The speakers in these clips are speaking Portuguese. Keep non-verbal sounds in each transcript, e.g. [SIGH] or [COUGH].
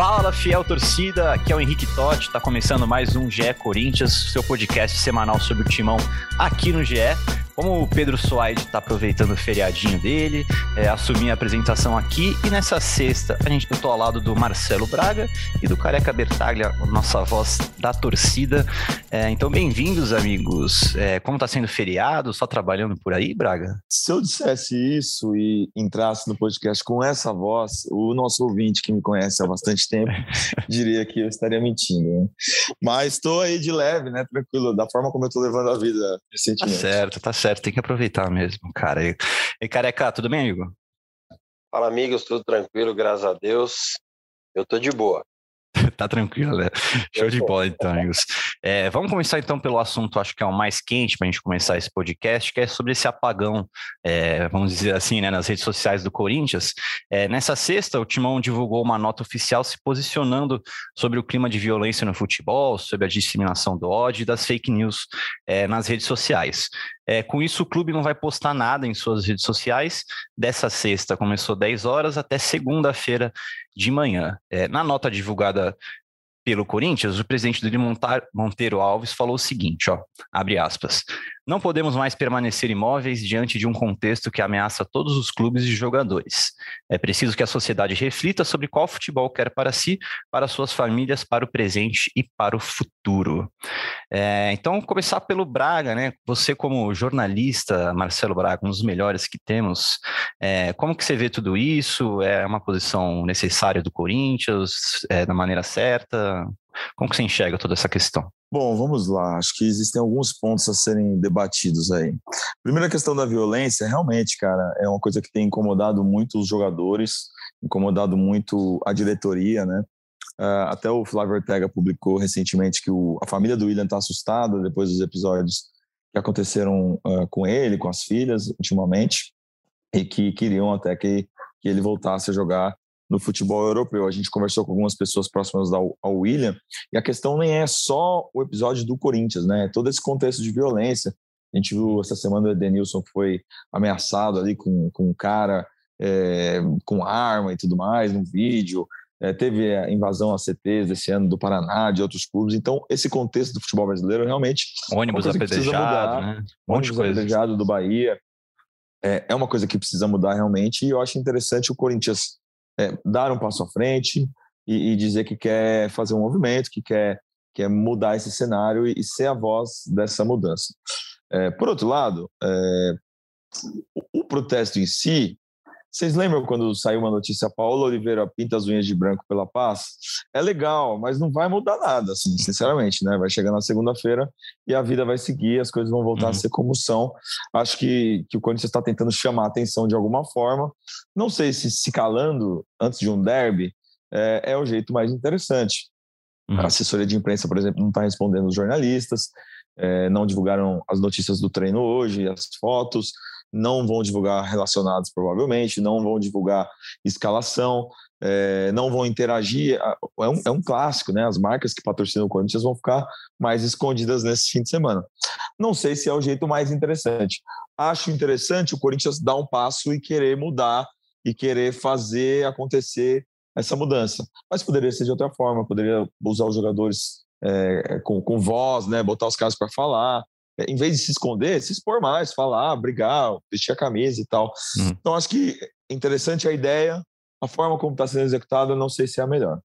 Fala, fiel torcida, aqui é o Henrique Totti, está começando mais um GE Corinthians, seu podcast semanal sobre o timão aqui no GE. Como o Pedro Soares está aproveitando o feriadinho dele, é, assumi a apresentação aqui e nessa sexta a gente eu tô ao lado do Marcelo Braga e do Careca Bertaglia, nossa voz da torcida. É, então, bem-vindos, amigos. É, como está sendo feriado? Só trabalhando por aí, Braga? Se eu dissesse isso e entrasse no podcast com essa voz, o nosso ouvinte que me conhece há bastante tempo [LAUGHS] diria que eu estaria mentindo. Né? Mas estou aí de leve, né? Tranquilo, da forma como eu estou levando a vida recentemente. Tá certo, tá certo certo, tem que aproveitar mesmo, cara. E, careca, tudo bem, amigo? Fala, amigos, tudo tranquilo, graças a Deus. Eu tô de boa. [LAUGHS] tá tranquilo, né? Show de bola, então, amigos. É, vamos começar então pelo assunto, acho que é o mais quente para a gente começar esse podcast, que é sobre esse apagão, é, vamos dizer assim, né, nas redes sociais do Corinthians. É, nessa sexta, o Timão divulgou uma nota oficial se posicionando sobre o clima de violência no futebol, sobre a disseminação do ódio e das fake news é, nas redes sociais. É, com isso, o clube não vai postar nada em suas redes sociais. Dessa sexta começou 10 horas até segunda-feira de manhã. É, na nota divulgada pelo Corinthians, o presidente do Monteiro Alves falou o seguinte, ó, abre aspas, não podemos mais permanecer imóveis diante de um contexto que ameaça todos os clubes e jogadores. É preciso que a sociedade reflita sobre qual futebol quer para si, para suas famílias, para o presente e para o futuro. É, então, começar pelo Braga, né? Você como jornalista, Marcelo Braga, um dos melhores que temos, é, como que você vê tudo isso? É uma posição necessária do Corinthians, é, da maneira certa? Como que você enxerga toda essa questão? Bom, vamos lá. Acho que existem alguns pontos a serem debatidos aí. Primeira questão da violência, realmente, cara, é uma coisa que tem incomodado muito os jogadores, incomodado muito a diretoria, né? Uh, até o Flávio Ortega publicou recentemente que o, a família do William está assustada depois dos episódios que aconteceram uh, com ele, com as filhas, ultimamente, e que queriam até que, que ele voltasse a jogar no futebol europeu. A gente conversou com algumas pessoas próximas ao, ao William, e a questão nem é só o episódio do Corinthians, né? Todo esse contexto de violência. A gente viu essa semana o Edenilson foi ameaçado ali com, com um cara é, com arma e tudo mais no vídeo. É, teve a invasão a CTs desse ano do Paraná, de outros clubes. Então, esse contexto do futebol brasileiro realmente. Ônibus apedrejado, né? Um ônibus apedrejado do Bahia. É, é uma coisa que precisa mudar realmente. E eu acho interessante o Corinthians é, dar um passo à frente e, e, dizer que quer fazer um movimento, que quer, quer mudar esse cenário e, e ser a voz dessa mudança. É, por outro lado, é, o, o protesto em si, vocês lembram quando saiu uma notícia, Paulo Oliveira pinta as unhas de branco pela paz? É legal, mas não vai mudar nada, assim, sinceramente, né? Vai chegar na segunda-feira e a vida vai seguir, as coisas vão voltar uhum. a ser como são. Acho que, que o Corinthians está tentando chamar a atenção de alguma forma. Não sei se se calando antes de um derby é, é o jeito mais interessante. Uhum. A assessoria de imprensa, por exemplo, não está respondendo os jornalistas, é, não divulgaram as notícias do treino hoje, as fotos não vão divulgar relacionados, provavelmente, não vão divulgar escalação, é, não vão interagir. É um, é um clássico, né? As marcas que patrocinam o Corinthians vão ficar mais escondidas nesse fim de semana. Não sei se é o jeito mais interessante. Acho interessante o Corinthians dar um passo e querer mudar e querer fazer acontecer essa mudança. Mas poderia ser de outra forma, poderia usar os jogadores é, com, com voz, né? Botar os caras para falar, em vez de se esconder, se expor mais, falar, brigar, vestir a camisa e tal. Hum. Então, acho que interessante a ideia, a forma como está sendo executada, não sei se é a melhor.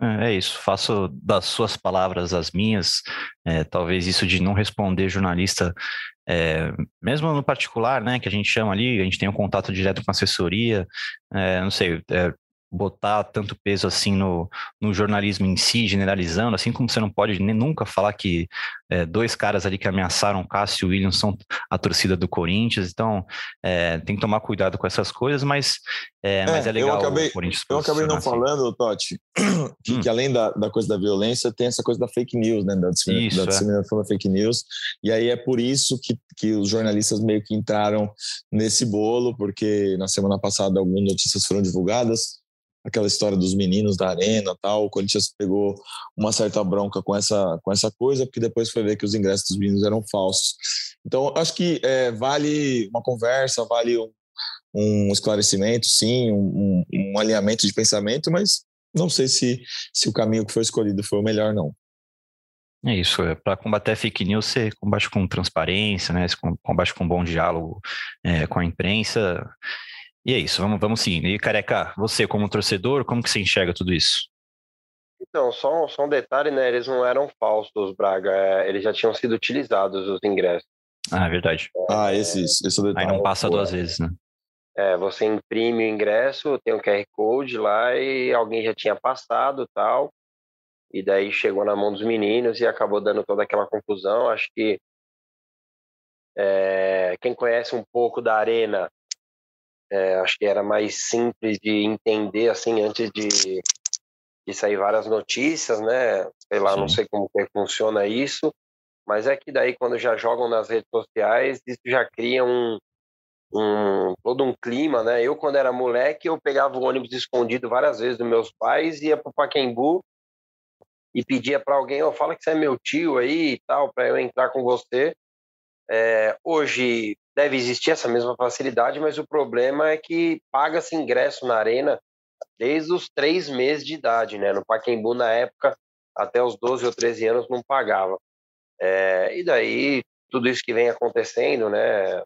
É, é isso, faço das suas palavras as minhas. É, talvez isso de não responder jornalista, é, mesmo no particular, né, que a gente chama ali, a gente tem um contato direto com a assessoria, é, não sei, é, botar tanto peso assim no, no jornalismo em si, generalizando, assim como você não pode nem nunca falar que é, dois caras ali que ameaçaram o Cássio e o Williams são a torcida do Corinthians, então é, tem que tomar cuidado com essas coisas, mas é, é mas é legal eu acabei, Eu acabei não assim. falando, Totti, que, hum. que, além da, da coisa da violência, tem essa coisa da fake news, né, da, disseminação, isso, da é. disseminação da fake news, e aí é por isso que, que os jornalistas meio que entraram nesse bolo, porque na semana passada algumas notícias foram divulgadas, aquela história dos meninos da arena tal. O Corinthians pegou uma certa bronca com essa, com essa coisa, porque depois foi ver que os ingressos dos meninos eram falsos. Então, acho que é, vale uma conversa, vale um, um esclarecimento, sim, um, um, alinhamento de pensamento, mas não sei se, se o caminho que foi escolhido foi o melhor, não. É isso, é, para combater fake news, você combate com transparência, né? Você combate com um bom diálogo é, com a imprensa. E é isso, vamos, vamos sim. E Careca, você como torcedor, como que você enxerga tudo isso? Então, só, só um detalhe, né? Eles não eram falsos, Braga. É, eles já tinham sido utilizados, os ingressos. Ah, é verdade. Ah, esse, esse é o detalhe. Aí não passa duas vezes, né? É, você imprime o ingresso, tem um QR Code lá e alguém já tinha passado tal. E daí chegou na mão dos meninos e acabou dando toda aquela confusão. Acho que é, quem conhece um pouco da arena, é, acho que era mais simples de entender assim antes de, de sair várias notícias, né? Sei lá, Sim. não sei como que funciona isso, mas é que daí quando já jogam nas redes sociais, isso já cria um, um, todo um clima, né? Eu, quando era moleque, eu pegava o ônibus escondido várias vezes dos meus pais, ia para Paquembu e pedia para alguém, oh, fala que você é meu tio aí e tal, para eu entrar com você. É, hoje deve existir essa mesma facilidade, mas o problema é que paga-se ingresso na arena desde os três meses de idade, né? No Paquembu, na época, até os 12 ou 13 anos, não pagava. É, e daí, tudo isso que vem acontecendo, né?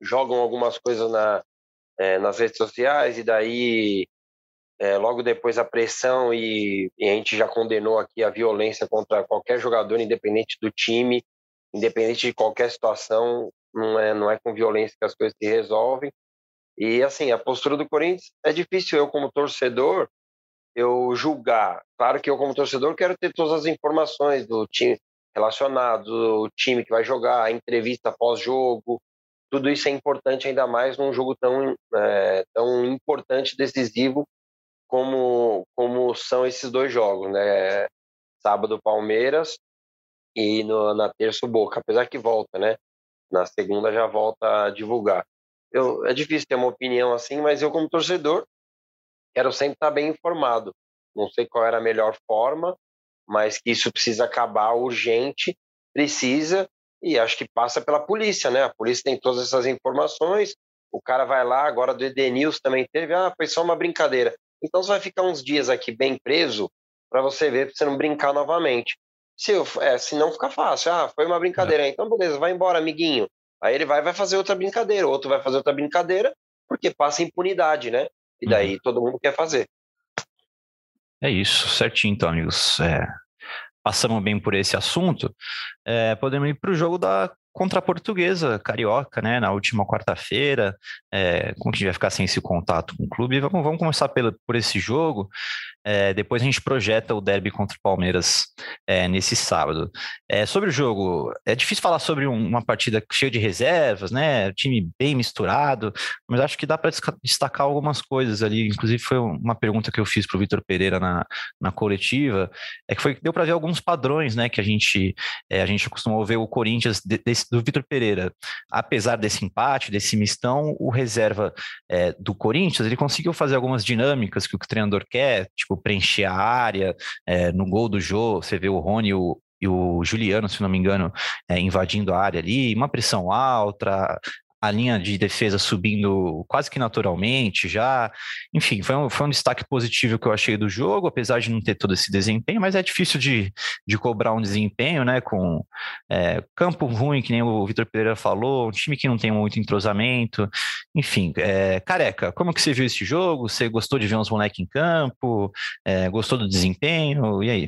jogam algumas coisas na, é, nas redes sociais e daí é, logo depois a pressão e, e, a gente já condenou aqui a violência contra qualquer jogador, independente do time, independente de qualquer situação, não é, não é com violência que as coisas se resolvem. E assim, a postura do Corinthians é difícil eu como torcedor eu julgar. Claro que eu como torcedor quero ter todas as informações do time relacionado, do time que vai jogar, a entrevista pós-jogo, tudo isso é importante ainda mais num jogo tão, é, tão importante, decisivo como, como são esses dois jogos, né? Sábado Palmeiras e no, na terça o Boca, apesar que volta, né? Na segunda já volta a divulgar. Eu, é difícil ter uma opinião assim, mas eu como torcedor quero sempre estar bem informado. Não sei qual era a melhor forma, mas que isso precisa acabar urgente, precisa, e acho que passa pela polícia, né? A polícia tem todas essas informações, o cara vai lá, agora do Edenils também teve, ah, foi só uma brincadeira. Então você vai ficar uns dias aqui bem preso para você ver, para você não brincar novamente. Se, eu, é, se não fica fácil, ah, foi uma brincadeira, é. então beleza, vai embora, amiguinho. Aí ele vai vai fazer outra brincadeira, outro vai fazer outra brincadeira, porque passa impunidade, né? E daí uhum. todo mundo quer fazer. É isso, certinho então, amigos. É, passamos bem por esse assunto, é, podemos ir para o jogo da contra a portuguesa carioca, né, na última quarta-feira, é, com quem vai ficar sem esse contato com o clube. Vamos, vamos começar pelo, por esse jogo. É, depois a gente projeta o derby contra o Palmeiras é, nesse sábado. É, sobre o jogo, é difícil falar sobre um, uma partida cheia de reservas, né? Time bem misturado, mas acho que dá para destacar algumas coisas ali. Inclusive, foi uma pergunta que eu fiz para o Vitor Pereira na, na coletiva, é que foi deu para ver alguns padrões, né? Que a gente é, a gente acostumou ver o Corinthians de, desse, do Vitor Pereira. Apesar desse empate, desse mistão, o reserva é, do Corinthians ele conseguiu fazer algumas dinâmicas que o treinador quer, tipo preencher a área. É, no gol do Jô, você vê o Rony o, e o Juliano, se não me engano, é, invadindo a área ali, uma pressão alta, a linha de defesa subindo quase que naturalmente já. Enfim, foi um, foi um destaque positivo que eu achei do jogo, apesar de não ter todo esse desempenho, mas é difícil de, de cobrar um desempenho, né? Com é, campo ruim, que nem o Vitor Pereira falou, um time que não tem muito entrosamento. Enfim, é, careca, como que você viu esse jogo? Você gostou de ver uns moleques em campo? É, gostou do desempenho? E aí?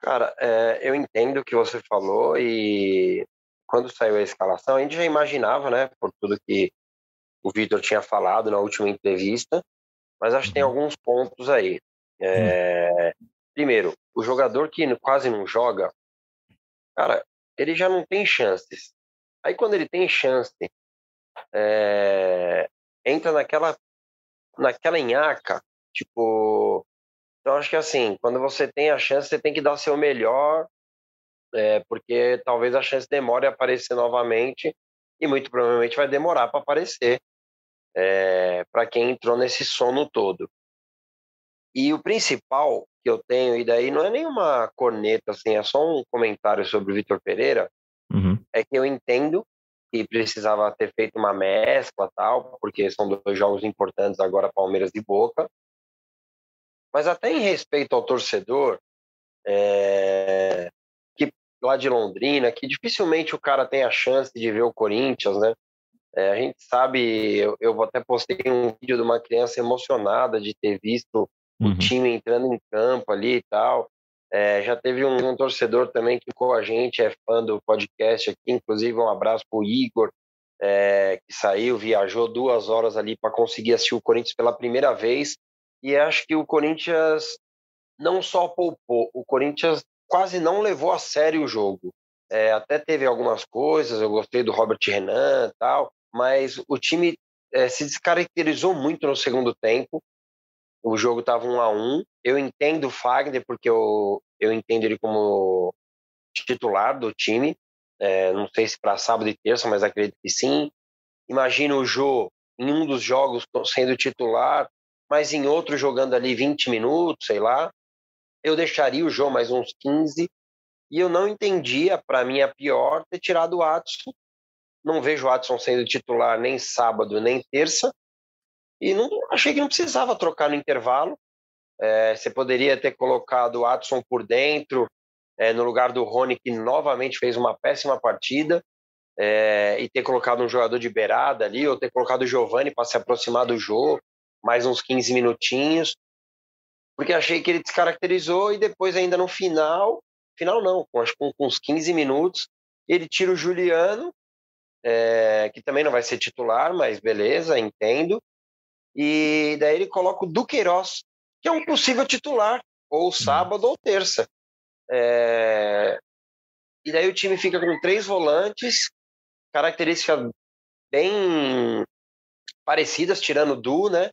Cara, é, eu entendo o que você falou e quando saiu a escalação, a gente já imaginava, né, por tudo que o Vitor tinha falado na última entrevista, mas acho que tem uhum. alguns pontos aí. É, primeiro, o jogador que quase não joga, cara, ele já não tem chances. Aí quando ele tem chance, é, entra naquela naquela enhaca, tipo, então acho que assim, quando você tem a chance, você tem que dar o seu melhor é, porque talvez a chance demore a aparecer novamente e muito provavelmente vai demorar para aparecer é, para quem entrou nesse sono todo. E o principal que eu tenho, e daí não é nenhuma corneta, assim, é só um comentário sobre o Vitor Pereira, uhum. é que eu entendo que precisava ter feito uma mescla tal, porque são dois jogos importantes agora, Palmeiras e Boca, Mas até em respeito ao torcedor, é, lá de Londrina, que dificilmente o cara tem a chance de ver o Corinthians, né? É, a gente sabe, eu, eu até postei um vídeo de uma criança emocionada de ter visto uhum. o time entrando em campo ali e tal. É, já teve um, um, torcedor também que com a gente, é fã do podcast aqui, inclusive um abraço para o Igor, é, que saiu, viajou duas horas ali para conseguir assistir o Corinthians pela primeira vez. E acho que o Corinthians não só poupou, o Corinthians quase não levou a sério o jogo. É, até teve algumas coisas, eu gostei do Robert Renan tal, mas o time é, se descaracterizou muito no segundo tempo. O jogo estava um a um. Eu entendo o Fagner, porque eu, eu entendo ele como titular do time. É, não sei se para sábado e terça, mas acredito que sim. Imagino o Jô em um dos jogos sendo titular, mas em outro jogando ali 20 minutos, sei lá. Eu deixaria o Jô mais uns 15. E eu não entendia, para mim, a pior, ter tirado o Atson não vejo o Watson sendo titular nem sábado, nem terça. E não, achei que não precisava trocar no intervalo. É, você poderia ter colocado o Watson por dentro, é, no lugar do Rony, que novamente fez uma péssima partida, é, e ter colocado um jogador de beirada ali, ou ter colocado o Giovani para se aproximar do jogo, mais uns 15 minutinhos. Porque achei que ele descaracterizou e depois, ainda no final, final não, acho que com, com uns 15 minutos, ele tira o Juliano é, que também não vai ser titular, mas beleza, entendo. E daí ele coloca o Duqueiroz, que é um possível titular, ou sábado ou terça. É... E daí o time fica com três volantes, características bem parecidas, tirando o Du, né?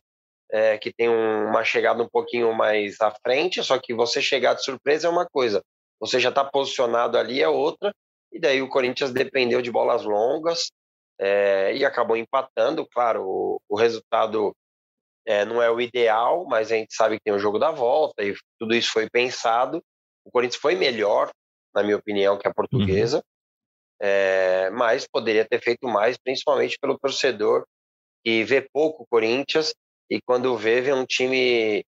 É, que tem um, uma chegada um pouquinho mais à frente, só que você chegar de surpresa é uma coisa, você já está posicionado ali é outra, e daí o Corinthians dependeu de bolas longas é, e acabou empatando. Claro, o, o resultado é, não é o ideal, mas a gente sabe que tem o jogo da volta e tudo isso foi pensado. O Corinthians foi melhor, na minha opinião, que a portuguesa, uhum. é, mas poderia ter feito mais, principalmente pelo torcedor que vê pouco o Corinthians e quando vê, vê um time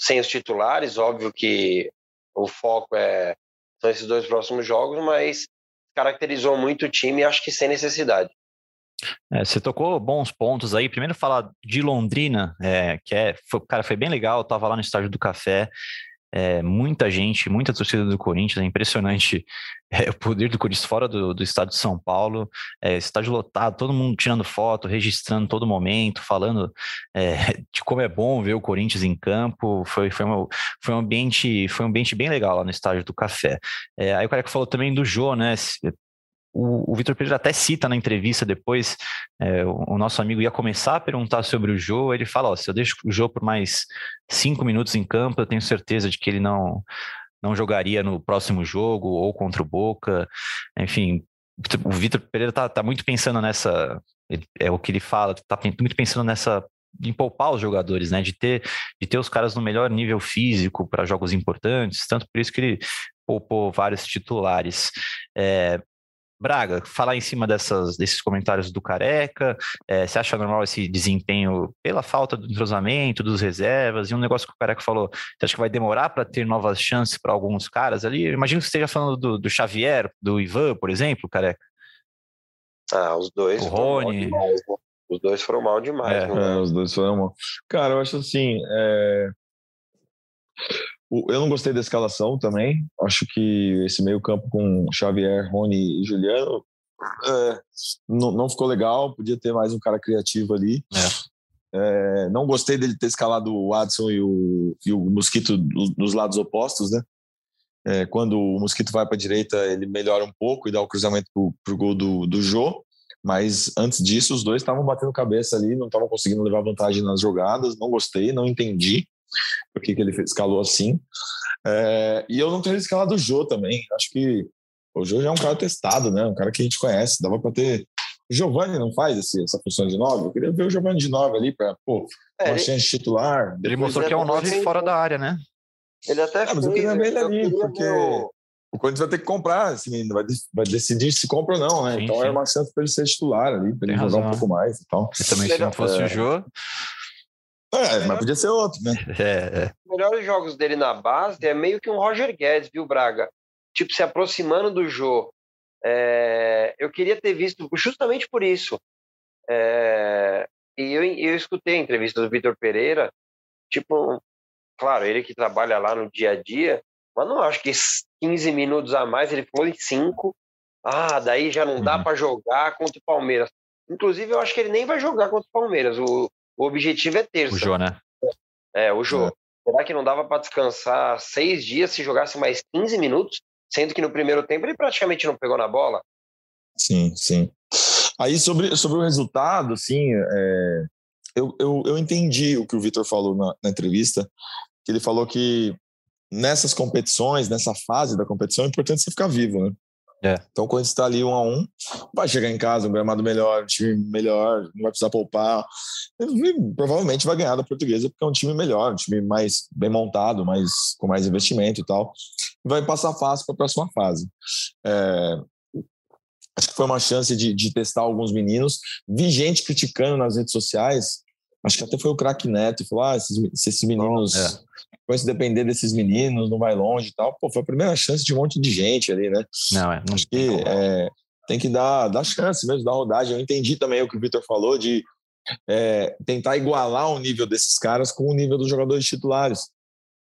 sem os titulares. Óbvio que o foco é, são esses dois próximos jogos, mas caracterizou muito o time, acho que sem necessidade. É, você tocou bons pontos aí. Primeiro falar de Londrina, é, que é, foi, cara, foi bem legal. Eu tava lá no estádio do Café, é, muita gente, muita torcida do Corinthians, é impressionante [LAUGHS] é, o poder do Corinthians fora do, do estado de São Paulo, é, estádio lotado, todo mundo tirando foto, registrando todo momento, falando é, [LAUGHS] de como é bom ver o Corinthians em campo, foi, foi, uma, foi, um, ambiente, foi um ambiente bem legal lá no estádio do Café. É, aí o cara que falou também do Jô, né, o, o Vitor Pereira até cita na entrevista depois, é, o, o, nosso amigo ia começar a perguntar sobre o Jô, ele fala, ó, se eu deixo o Jô por mais cinco minutos em campo, eu tenho certeza de que ele não, não jogaria no próximo jogo ou contra o Boca, enfim, o Vitor Pereira tá, tá muito pensando nessa, é o que ele fala, tá muito pensando nessa em poupar os jogadores, né? De ter, de ter os caras no melhor nível físico para jogos importantes, tanto por isso que ele poupou vários titulares. É, Braga, falar em cima dessas, desses comentários do Careca, é, você acha normal esse desempenho pela falta do entrosamento, dos reservas, e um negócio que o Careca falou, você acha que vai demorar para ter novas chances para alguns caras ali? Eu imagino que você esteja falando do, do, Xavier, do Ivan, por exemplo, Careca. Ah, os dois. O Rony. Né? Os dois foram mal demais. É. Né? É, os dois foram mal. Cara, eu acho assim. É... Eu não gostei da escalação também. Acho que esse meio-campo com Xavier, Rony e Juliano é, não, não, ficou legal. Podia ter mais um cara criativo ali. É. É, não gostei dele ter escalado o Watson e o, e o Mosquito nos lados opostos, né? É, quando o Mosquito vai para a direita, ele melhora um pouco e dá o cruzamento para o gol do, do Jô. Mas antes disso, os dois estavam batendo cabeça ali, não estavam conseguindo levar vantagem nas jogadas. Não gostei, não entendi por que, que ele escalou assim. É, e eu não tenho escalado o Jô também. Acho que o Jô já é um cara testado, né? Um cara que a gente conhece. Dava para ter. O Giovanni não faz esse, essa função de nove. Eu queria ver o Giovanni de nove ali para, pô, é, uma chance titular. Ele mostrou que é um nove fora da área, né? Ele até ah, mas eu queria ver ele ali, porque o... o Corinthians vai ter que comprar, assim, vai, vai decidir se compra ou não, né? Sim, então sim. é uma chance para ele ser titular ali, para ele jogar um pouco mais. Então. E também, se não fosse é... o Jô. É, mas podia ser outro, né? É, é. melhores jogos dele na base é meio que um Roger Guedes, viu, Braga? Tipo, se aproximando do Jô. É, eu queria ter visto justamente por isso. É, e eu, eu escutei a entrevista do Vitor Pereira, tipo, claro, ele que trabalha lá no dia a dia, mas não acho que 15 minutos a mais, ele falou em 5. Ah, daí já não dá uhum. para jogar contra o Palmeiras. Inclusive, eu acho que ele nem vai jogar contra o Palmeiras. O, o objetivo é terça. O Jô, né? É, o Jô. É. Será que não dava para descansar seis dias se jogasse mais 15 minutos? Sendo que no primeiro tempo ele praticamente não pegou na bola. Sim, sim. Aí sobre, sobre o resultado, assim, é, eu, eu, eu entendi o que o Vitor falou na, na entrevista, que ele falou que nessas competições, nessa fase da competição, é importante você ficar vivo, né? É. Então, quando está ali um a um, vai chegar em casa, um gramado melhor, um time melhor, não vai precisar poupar. E, provavelmente vai ganhar da portuguesa, porque é um time melhor, um time mais bem montado, mais, com mais investimento e tal. Vai passar fácil para a próxima fase. É, acho que foi uma chance de, de testar alguns meninos. Vi gente criticando nas redes sociais acho que até foi o craque Neto, falou: ah, esses, se esses meninos, é. Vai se depender desses meninos, não vai longe e tal. Pô, foi a primeira chance de um monte de gente ali, né? Não, é. Não acho que é, tem que dar, dar chance mesmo, dar rodagem. Eu entendi também o que o Vitor falou de é, tentar igualar o nível desses caras com o nível dos jogadores titulares.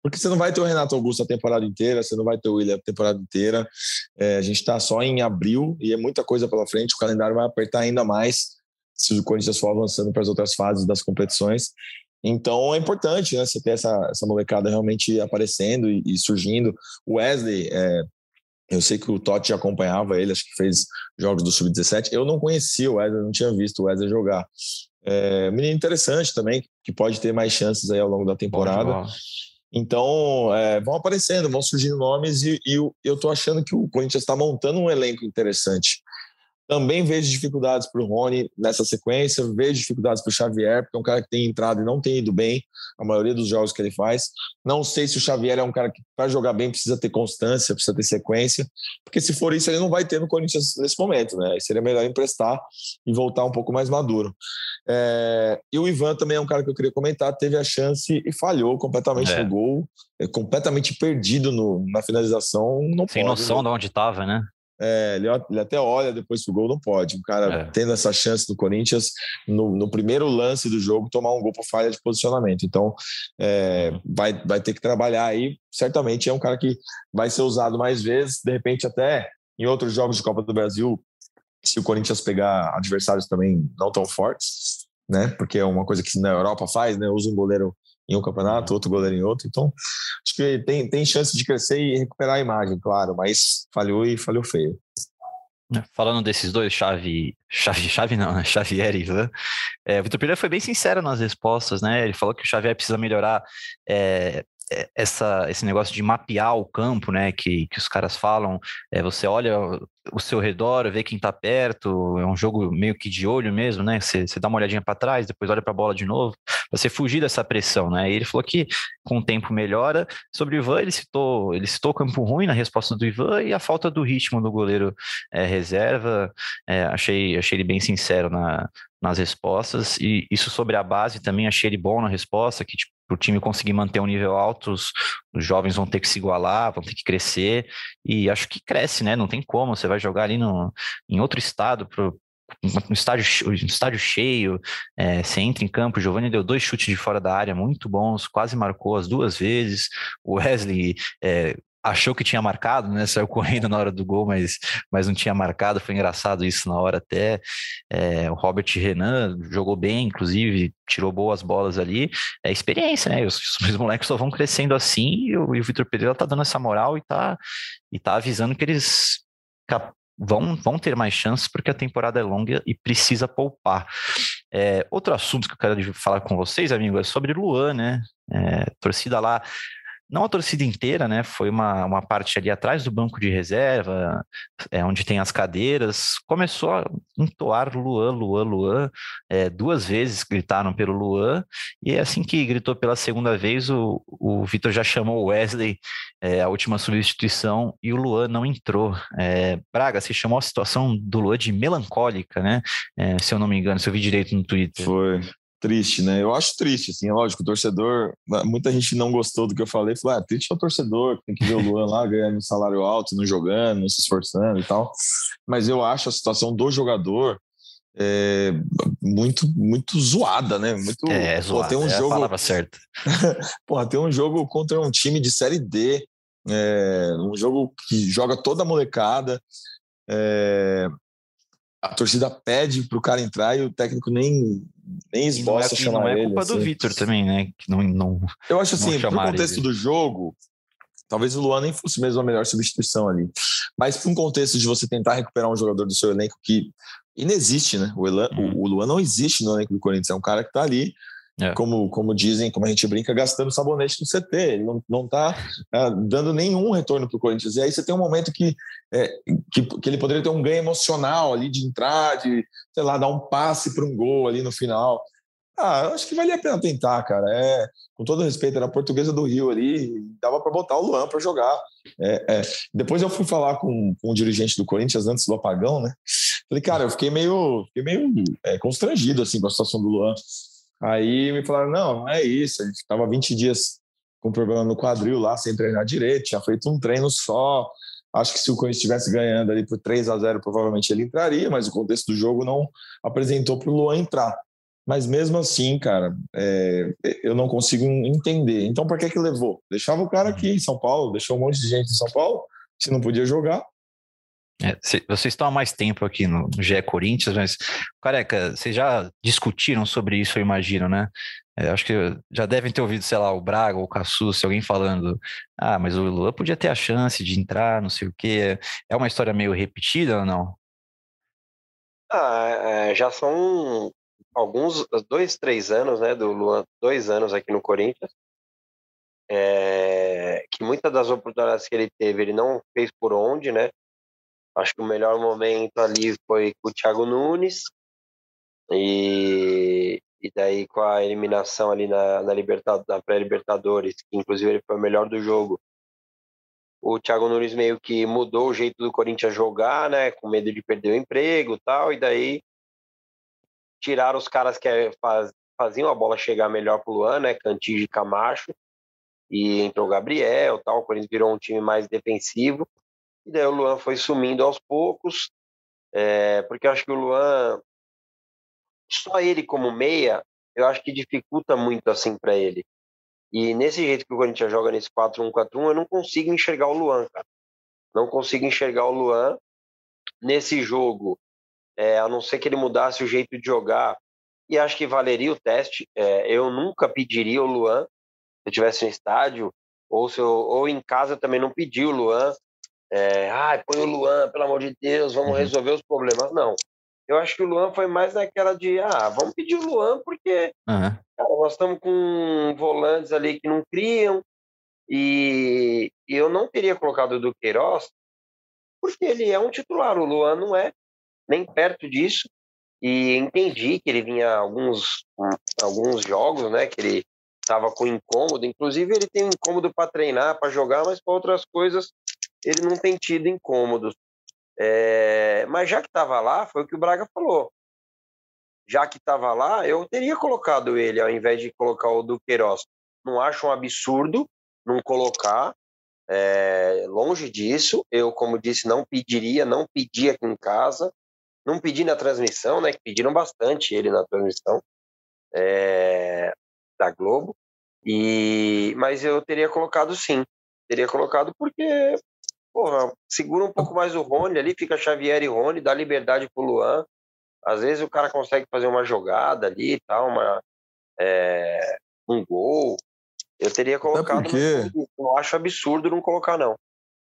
Porque você não vai ter o Renato Augusto a temporada inteira, você não vai ter o William a temporada inteira. É, a gente está só em abril e é muita coisa pela frente, o calendário vai apertar ainda mais se o Corinthians for avançando para as outras fases das competições. Então é importante né, você ter essa, essa molecada realmente aparecendo e, e surgindo. O Wesley, é, eu sei que o Totti acompanhava ele, acho que fez jogos do Sub-17. Eu não conhecia o Wesley, não tinha visto o Wesley jogar. É, menino interessante também, que pode ter mais chances aí ao longo da temporada. Então, é, vão aparecendo, vão surgindo nomes e, e eu estou achando que o Corinthians está montando um elenco interessante. Também vejo dificuldades para o Rony nessa sequência, vejo dificuldades para o Xavier, porque é um cara que tem entrado e não tem ido bem a maioria dos jogos que ele faz. Não sei se o Xavier é um cara que, para jogar bem, precisa ter constância, precisa ter sequência, porque se for isso, ele não vai ter no Corinthians nesse momento, né? Seria melhor emprestar e voltar um pouco mais maduro. É... E o Ivan também é um cara que eu queria comentar, teve a chance e falhou completamente é. no gol, é completamente perdido no, na finalização. Não Sem pode, noção né? de onde estava, né? É, ele, ele, até olha depois pro gol, não pode. O cara é. tendo essa chance do Corinthians, no, no, primeiro lance do jogo, tomar um gol por falha de posicionamento. Então, é, vai, vai ter que trabalhar aí. Certamente é um cara que vai ser usado mais vezes, de repente, até em outros jogos de Copa do Brasil, se o Corinthians pegar adversários também não tão fortes, né? Porque é uma coisa que na Europa faz, né? Usa um goleiro em um campeonato, outro goleiro em outro. Então, acho que tem, tem chance de crescer e recuperar a imagem, claro, mas falhou e falhou feio. É, falando desses dois, Chave, Chave, Chave não, né? [LAUGHS] Xavier e Ivan, é, o Vitor Pereira foi bem sincero nas respostas, né? Ele falou que o Xavier precisa melhorar é, é, essa, esse negócio de mapear o campo, né, que, que os caras falam, é, você olha o seu redor, vê quem está perto, é um jogo meio que de olho mesmo, né, você, você dá uma olhadinha para trás, depois olha para a bola de novo, você fugir dessa pressão, né, e ele falou que com o tempo melhora. Sobre o Ivan, ele citou, ele citou campo ruim na resposta do Ivan e a falta do ritmo do goleiro é, reserva, é, achei, achei ele bem sincero na, nas respostas, e isso sobre a base também achei ele bom na resposta, que tipo, o time conseguir manter um nível alto, os, os, jovens vão ter que se igualar, vão ter que crescer, e acho que cresce, né? Não tem como, você vai jogar ali no, em outro estado, um estádio, um estádio cheio, é, você entra em campo, o Giovanni deu dois chutes de fora da área muito bons, quase marcou as duas vezes, o Wesley é, achou que tinha marcado, né? Saiu correndo na hora do gol, mas, mas não tinha marcado. Foi engraçado isso na hora até. É, o Robert Renan jogou bem, inclusive, tirou boas bolas ali. É experiência, né? Os, os moleques só vão crescendo assim e o, o Vitor Pereira tá dando essa moral e tá, e tá avisando que eles vão, vão ter mais chances porque a temporada é longa e precisa poupar. É, outro assunto que eu quero falar com vocês, amigo, é sobre Luan, né? É, torcida lá não a torcida inteira, né? Foi uma, uma parte ali atrás do banco de reserva, é, onde tem as cadeiras. Começou a entoar Luan, Luan, Luan. É, duas vezes gritaram pelo Luan, e é assim que gritou pela segunda vez, o, o Vitor já chamou o Wesley, é, a última substituição, e o Luan não entrou. É, Braga, se chamou a situação do Luan de melancólica, né? É, se eu não me engano, se eu vi direito no Twitter. Foi. Triste, né? Eu acho triste, assim, é lógico, o torcedor, muita gente não gostou do que eu falei, falou, ah, triste é o torcedor, tem que ver o Luan lá ganhando salário alto, não jogando, não se esforçando e tal. Mas eu acho a situação do jogador é, muito muito zoada, né? Muito, é, zoada, pô, tem um é jogo, a palavra certa. [LAUGHS] Porra, tem um jogo contra um time de série D, é, um jogo que joga toda a molecada. É, a torcida pede para o cara entrar e o técnico nem, nem esboça e não é, chamar não é culpa ele, do assim. Vitor também, né? Que não, não, Eu acho assim, no contexto ele. do jogo, talvez o Luan nem fosse mesmo a melhor substituição ali. Mas para um contexto de você tentar recuperar um jogador do seu elenco que inexiste, né? O, Elan, Uhum. o, o Luan não existe no elenco do Corinthians, é um cara que está ali, É. como, como dizem, como a gente brinca, gastando sabonete no CT. Ele não, não tá ah, dando nenhum retorno para o Corinthians. E aí você tem um momento que, é, que, que ele poderia ter um ganho emocional ali de entrar, de, sei lá, dar um passe para um gol ali no final. Ah, eu acho que valia a pena tentar, cara. É, com todo respeito, era a portuguesa do Rio ali, dava para botar o Luan para jogar. É, é. Depois eu fui falar com, com o dirigente do Corinthians antes do apagão, né? Falei, cara, eu fiquei meio, fiquei meio é, constrangido assim com a situação do Luan. Aí me falaram, não, não é isso. A gente estava 20 dias com problema no quadril lá, sem treinar direito, tinha feito um treino só. Acho que se o Corinthians estivesse ganhando ali por 3 a 0 provavelmente ele entraria, mas o contexto do jogo não apresentou para o Luan entrar. Mas mesmo assim, cara, é, eu não consigo entender. Então, por que que levou? Deixava o cara aqui em São Paulo, deixou um monte de gente em São Paulo, se não podia jogar. É, cê- vocês estão há mais tempo aqui no, GE Corinthians, mas, careca, vocês já discutiram sobre isso, eu imagino, né? É, acho que já devem ter ouvido, sei lá, o Braga ou o Cassus, alguém falando, ah, mas o Luan podia ter a chance de entrar, não sei o quê. É uma história meio repetida ou não? Ah, é, já são alguns, dois, três anos, né, do Luan, dois anos aqui no Corinthians, é, que muitas das oportunidades que ele teve, ele não fez por onde, né, acho que o melhor momento ali foi com o Thiago Nunes, e, e daí com a eliminação ali na, na, na pré-Libertadores, que inclusive ele foi o melhor do jogo, o Thiago Nunes meio que mudou o jeito do Corinthians jogar, né, com medo de perder o emprego tal, e daí tiraram os caras que faz, faziam a bola chegar melhor pro Luan, né, Cantígio e Camacho, e entrou o Gabriel, tal, o Corinthians virou um time mais defensivo, e daí o Luan foi sumindo aos poucos, é, porque eu acho que o Luan, só ele como meia, eu acho que dificulta muito assim para ele. E nesse jeito que o Corinthians joga nesse 4-1-4-1, eu não consigo enxergar o Luan, cara. Não consigo enxergar o Luan nesse jogo, é, a não ser que ele mudasse o jeito de jogar. E acho que valeria o teste. É, eu nunca pediria o Luan se eu estivesse no estádio, ou, eu, ou em casa eu também não pedi o Luan. É, ah, põe o Luan, pelo amor de Deus, vamos resolver os problemas. Não. Eu acho que o Luan foi mais naquela de, ah, vamos pedir o Luan porque Uhum. Cara, nós estamos com volantes ali que não criam e, e eu não teria colocado o Duqueiroz porque ele é um titular, o Luan não é nem perto disso e entendi que ele vinha alguns alguns jogos, né, que ele estava com incômodo, inclusive ele tem um incômodo para treinar, para jogar, mas para outras coisas ele não tem tido incômodos. É, mas já que estava lá, foi o que o Braga falou já que estava lá, eu teria colocado ele ao invés de colocar o Duqueiroz. Não acho um absurdo não colocar, é, longe disso. Eu, como disse, não pediria, não pedi aqui em casa, não pedi na transmissão, né? Que pediram bastante ele na transmissão é, da Globo. E, mas eu teria colocado sim, teria colocado porque, porra, segura um pouco mais o Rony ali, fica Xavier e Rony, dá liberdade pro Luan. Às vezes o cara consegue fazer uma jogada ali e tal, uma, é, um gol. Eu teria colocado. porque- Eu acho absurdo não colocar, não.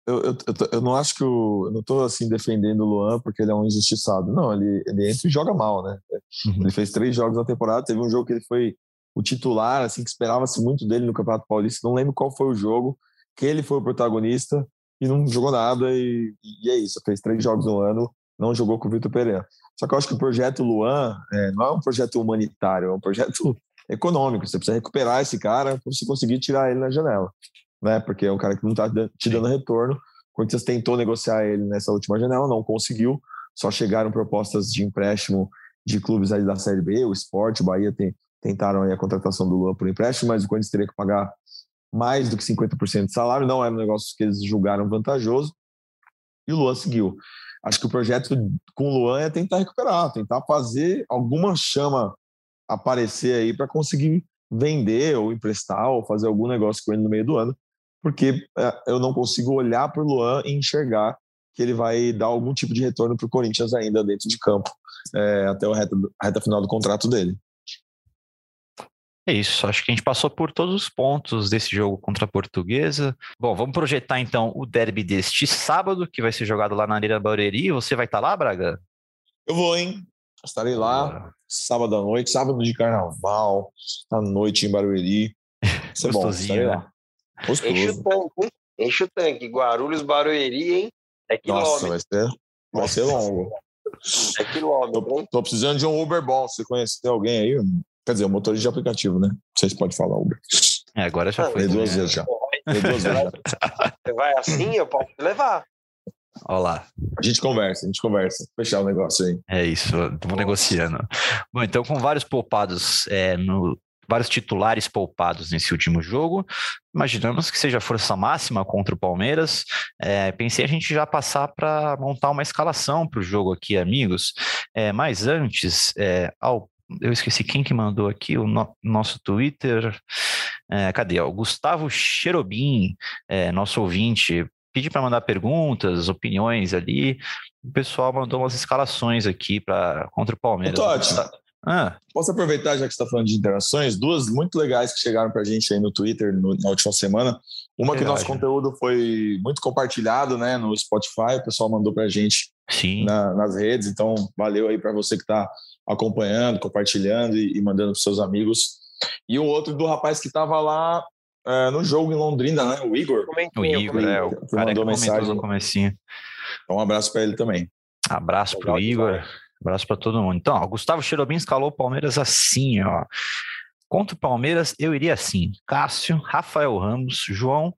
Eu, eu, eu, eu não acho que o. Eu não tô assim defendendo o Luan porque ele é um injustiçado. Não, ele, ele entra e joga mal, né? Uhum. Ele fez três jogos na temporada. Teve um jogo que ele foi o titular, assim, que esperava-se muito dele no Campeonato Paulista. Não lembro qual foi o jogo, que ele foi o protagonista e não jogou nada. E, e é isso. Fez três jogos no ano, não jogou com o Vitor Pereira. Só que eu acho que o projeto Luan é, não é um projeto humanitário, é um projeto econômico. Você precisa recuperar esse cara para você conseguir tirar ele na janela. Né? Porque é um cara que não está te dando retorno. O Corinthians tentou negociar ele nessa última janela, não conseguiu. Só chegaram propostas de empréstimo de clubes aí da Série B, o Sport, o Bahia tem, tentaram a contratação do Luan por empréstimo, mas o Corinthians teria que pagar mais do que 50% de salário, não era um negócio que eles julgaram vantajoso, e o Luan seguiu. Acho que o projeto com o Luan é tentar recuperar, tentar fazer alguma chama aparecer aí para conseguir vender ou emprestar ou fazer algum negócio com ele no meio do ano, porque é, eu não consigo olhar para o Luan e enxergar que ele vai dar algum tipo de retorno para o Corinthians ainda dentro de campo, é, até a reta, a reta final do contrato dele. É isso, acho que a gente passou por todos os pontos desse jogo contra a Portuguesa. Bom, vamos projetar então o derby deste sábado, que vai ser jogado lá na Arena Barueri. Você vai estar lá, Braga? Eu vou, hein? Estarei lá sábado à noite, sábado de carnaval, à noite em Barueri. [LAUGHS] Isso é bom, estarei lá. Né? Gostoso. Enche o tanque, Enche o tanque. Guarulhos, Barueri, hein? É quilômetro. Nossa, vai ser, vai ser longo. É quilômetro, tô, tô, precisando de um Uber bom. Você conhece alguém aí? Quer dizer, o motorista de aplicativo, né? Não sei se pode falar Uber. É, agora já foi. Né? duas vezes já. duas vezes já. Você vai assim, eu posso te levar. Olha lá. A gente conversa, a gente conversa. Fechar o negócio aí. É isso, estamos negociando. Bom, então, com vários poupados é, no, vários titulares poupados nesse último jogo. Imaginamos que seja força máxima contra o Palmeiras. É, pensei a gente já passar para montar uma escalação para o jogo aqui, amigos. É, mas antes, é, ao eu esqueci quem que mandou aqui o no, nosso Twitter. É, cadê? O Gustavo Cherobim, é, nosso ouvinte, pedi para mandar perguntas, opiniões ali. O pessoal mandou umas escalações aqui para contra o Palmeiras. Totti, ah. posso aproveitar, já que você está falando de interações, duas muito legais que chegaram para a gente aí no Twitter no, na última semana. Uma que nosso conteúdo foi muito compartilhado né, no Spotify, o pessoal mandou para a gente na, nas redes, então valeu aí para você que está acompanhando, compartilhando e, e mandando para seus amigos. E o outro do rapaz que estava lá é, no jogo em Londrina, né? O Igor. O Igor, é, o cara mandou mensagem no comecinho. Então, um abraço para ele também. Abraço para o Igor. Abraço para todo mundo. Então, ó, Gustavo Cherobim escalou o Palmeiras assim, ó. Contra o Palmeiras, eu iria assim: Cássio, Rafael Ramos, João,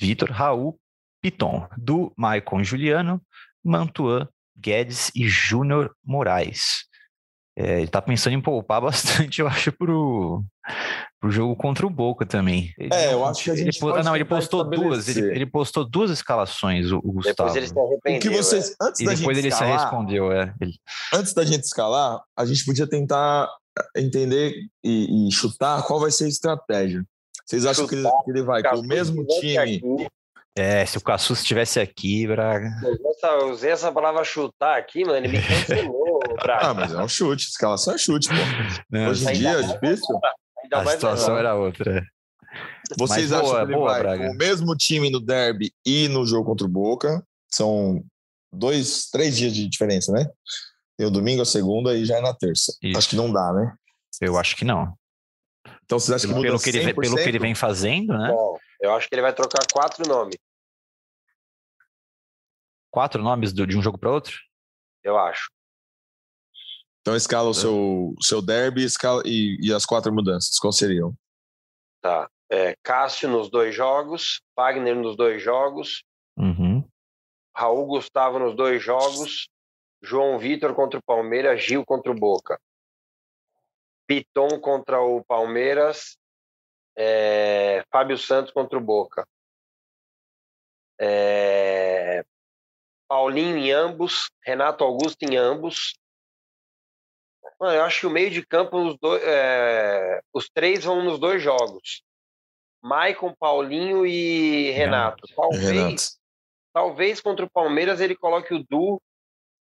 Vitor, Raul, Piton, do Maicon Juliano, Mantuan, Guedes e Júnior Moraes. É, ele está pensando em poupar [LAUGHS] bastante, eu acho, pro, pro jogo contra o Boca também. Ele, é, eu acho que a gente ele, Não, ele postou duas, ele, ele, postou duas escalações, o, o Gustavo. Depois ele se arrependeu. O que vocês, é. antes e da depois gente ele escalar, se respondeu, é. Ele... Antes da gente escalar, a gente podia tentar entender e, e chutar qual vai ser a estratégia. Vocês acham que ele, que ele, vai com o mesmo time? Aqui, é, se o Cassus estivesse aqui, Braga. Eu usei essa palavra chutar aqui, mano, ele me cancelou, [LAUGHS] Braga. Ah, mas é um chute, escalação é chute, pô. Não, Hoje em dia é difícil. A situação era outra. Vocês mas acham boa, que ele boa, vai Braga. o mesmo time no derby e no jogo contra o Boca? São dois, três dias de diferença, né? Tem o domingo, a segunda e já é na terça. Isso. Acho que não dá, né? Eu acho que não. Então vocês acham pelo, que muda pelo que, ele, pelo que ele vem fazendo, né? Bom, eu acho que ele vai trocar quatro nomes. Quatro nomes de um jogo para outro? Eu acho. Então escala o seu, seu derby escala, e, e as quatro mudanças. Qual seriam? Tá. É, Cássio nos dois jogos, Wagner nos dois jogos, uhum. Raul Gustavo nos dois jogos, João Vitor contra o Palmeiras, Gil contra o Boca. Piton contra o Palmeiras, é, Fábio Santos contra o Boca. É, Paulinho em ambos, Renato Augusto em ambos. Mano, eu acho que o meio de campo, os, dois, é, os três vão nos dois jogos. Maicon, Paulinho e Renato. Talvez, Renato. talvez contra o Palmeiras ele coloque o Du,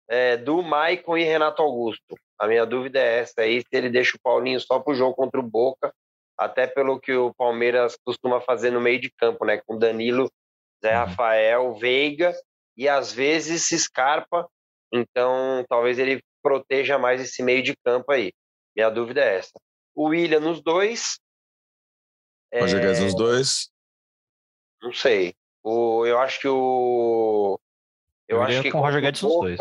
é, Du, Maicon e Renato Augusto. A minha dúvida é essa aí, se ele deixa o Paulinho só pro jogo contra o Boca, até pelo que o Palmeiras costuma fazer no meio de campo, né? Com Danilo, Zé uhum. Rafael, Veiga e às vezes Scarpa. Então, talvez ele proteja mais esse meio de campo aí. Minha dúvida é essa. O William nos dois. Roger é... Guedes nos dois. Não sei. O, eu acho que o. Eu, eu acho que com o Roger Guedes nos dois.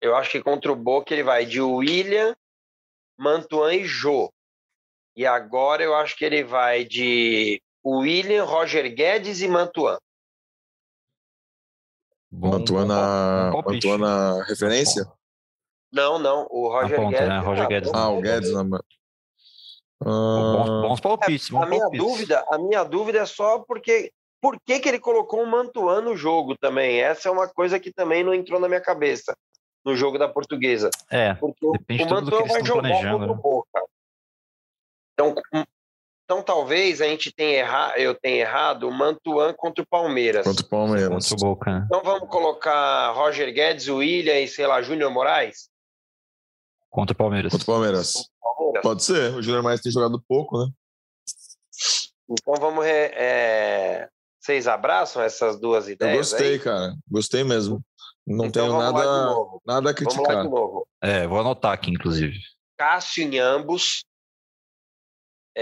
Eu acho que contra o Boca ele vai de William, Mantuan e Jô. E agora eu acho que ele vai de William, Roger Guedes e Mantuan. Bom, Mantuan na, Mantuan na referência? Não, não. O Roger ponta, Guedes. Né? Roger Guedes ah, o Guedes na. Bons, bons palpites. É, bons a minha palpites. dúvida, a minha dúvida é só porque por que, que ele colocou o Mantuan no jogo também? Essa é uma coisa que também não entrou na minha cabeça no jogo da Portuguesa. É, Porque Depende o de tudo do que Mantuan vai jogar planejando, contra o né? Boca. Então, hum, então talvez a gente tenha errado, eu tenha errado o Mantuan contra o Palmeiras. Contra o Palmeiras. contra o Boca. né? Então vamos colocar Roger Guedes, William e, sei lá, Júnior Moraes? Contra o Palmeiras. Contra o Palmeiras. Palmeiras. Pode ser. O Júnior mais tem jogado pouco, né? Então vamos. re- é, Vocês abraçam essas duas Eu ideias? gostei, aí? cara. Gostei mesmo. Não Então tenho nada, nada a Vamos lá criticar. de novo. É, vou anotar aqui, inclusive. Cássio em ambos,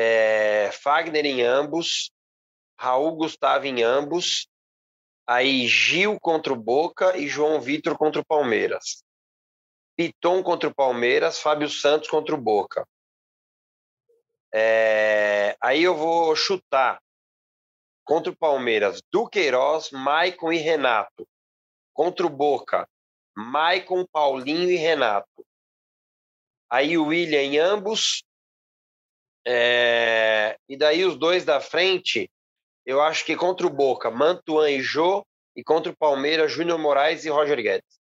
é, Fagner em ambos, Raul Gustavo em ambos, aí Gil contra o Boca e João Vitor contra o Palmeiras. Piton contra o Palmeiras, Fábio Santos contra o Boca. É, aí eu vou chutar contra o Palmeiras, Duqueiroz, Maicon e Renato. Contra o Boca, Maicon, Paulinho e Renato. Aí o William em ambos. É, E daí os dois da frente, eu acho que contra o Boca, Mantuan e Jô. E contra o Palmeiras, Júnior Moraes e Roger Guedes.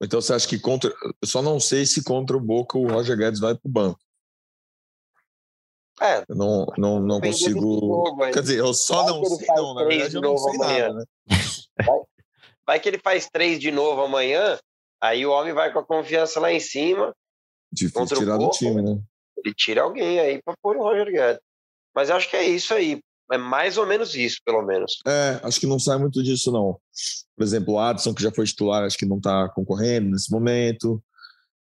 Então você acha que contra. Eu só não sei se contra o Boca o Roger Guedes vai pro banco. É, Eu não, não, não consigo. jogo. Quer dizer, eu só Vai não sei, não. Na verdade, de eu não sei amanhã. nada, né? vai que ele faz três de novo amanhã, aí o homem vai com a confiança lá em cima, Difícil Contra o tirar do time, né? Ele tira alguém aí para pôr o Roger Guedes. Mas acho que é isso aí. É mais ou menos isso, pelo menos. É, acho que não sai muito disso, não. Por exemplo, o Adson, que já foi titular, acho que não está concorrendo nesse momento.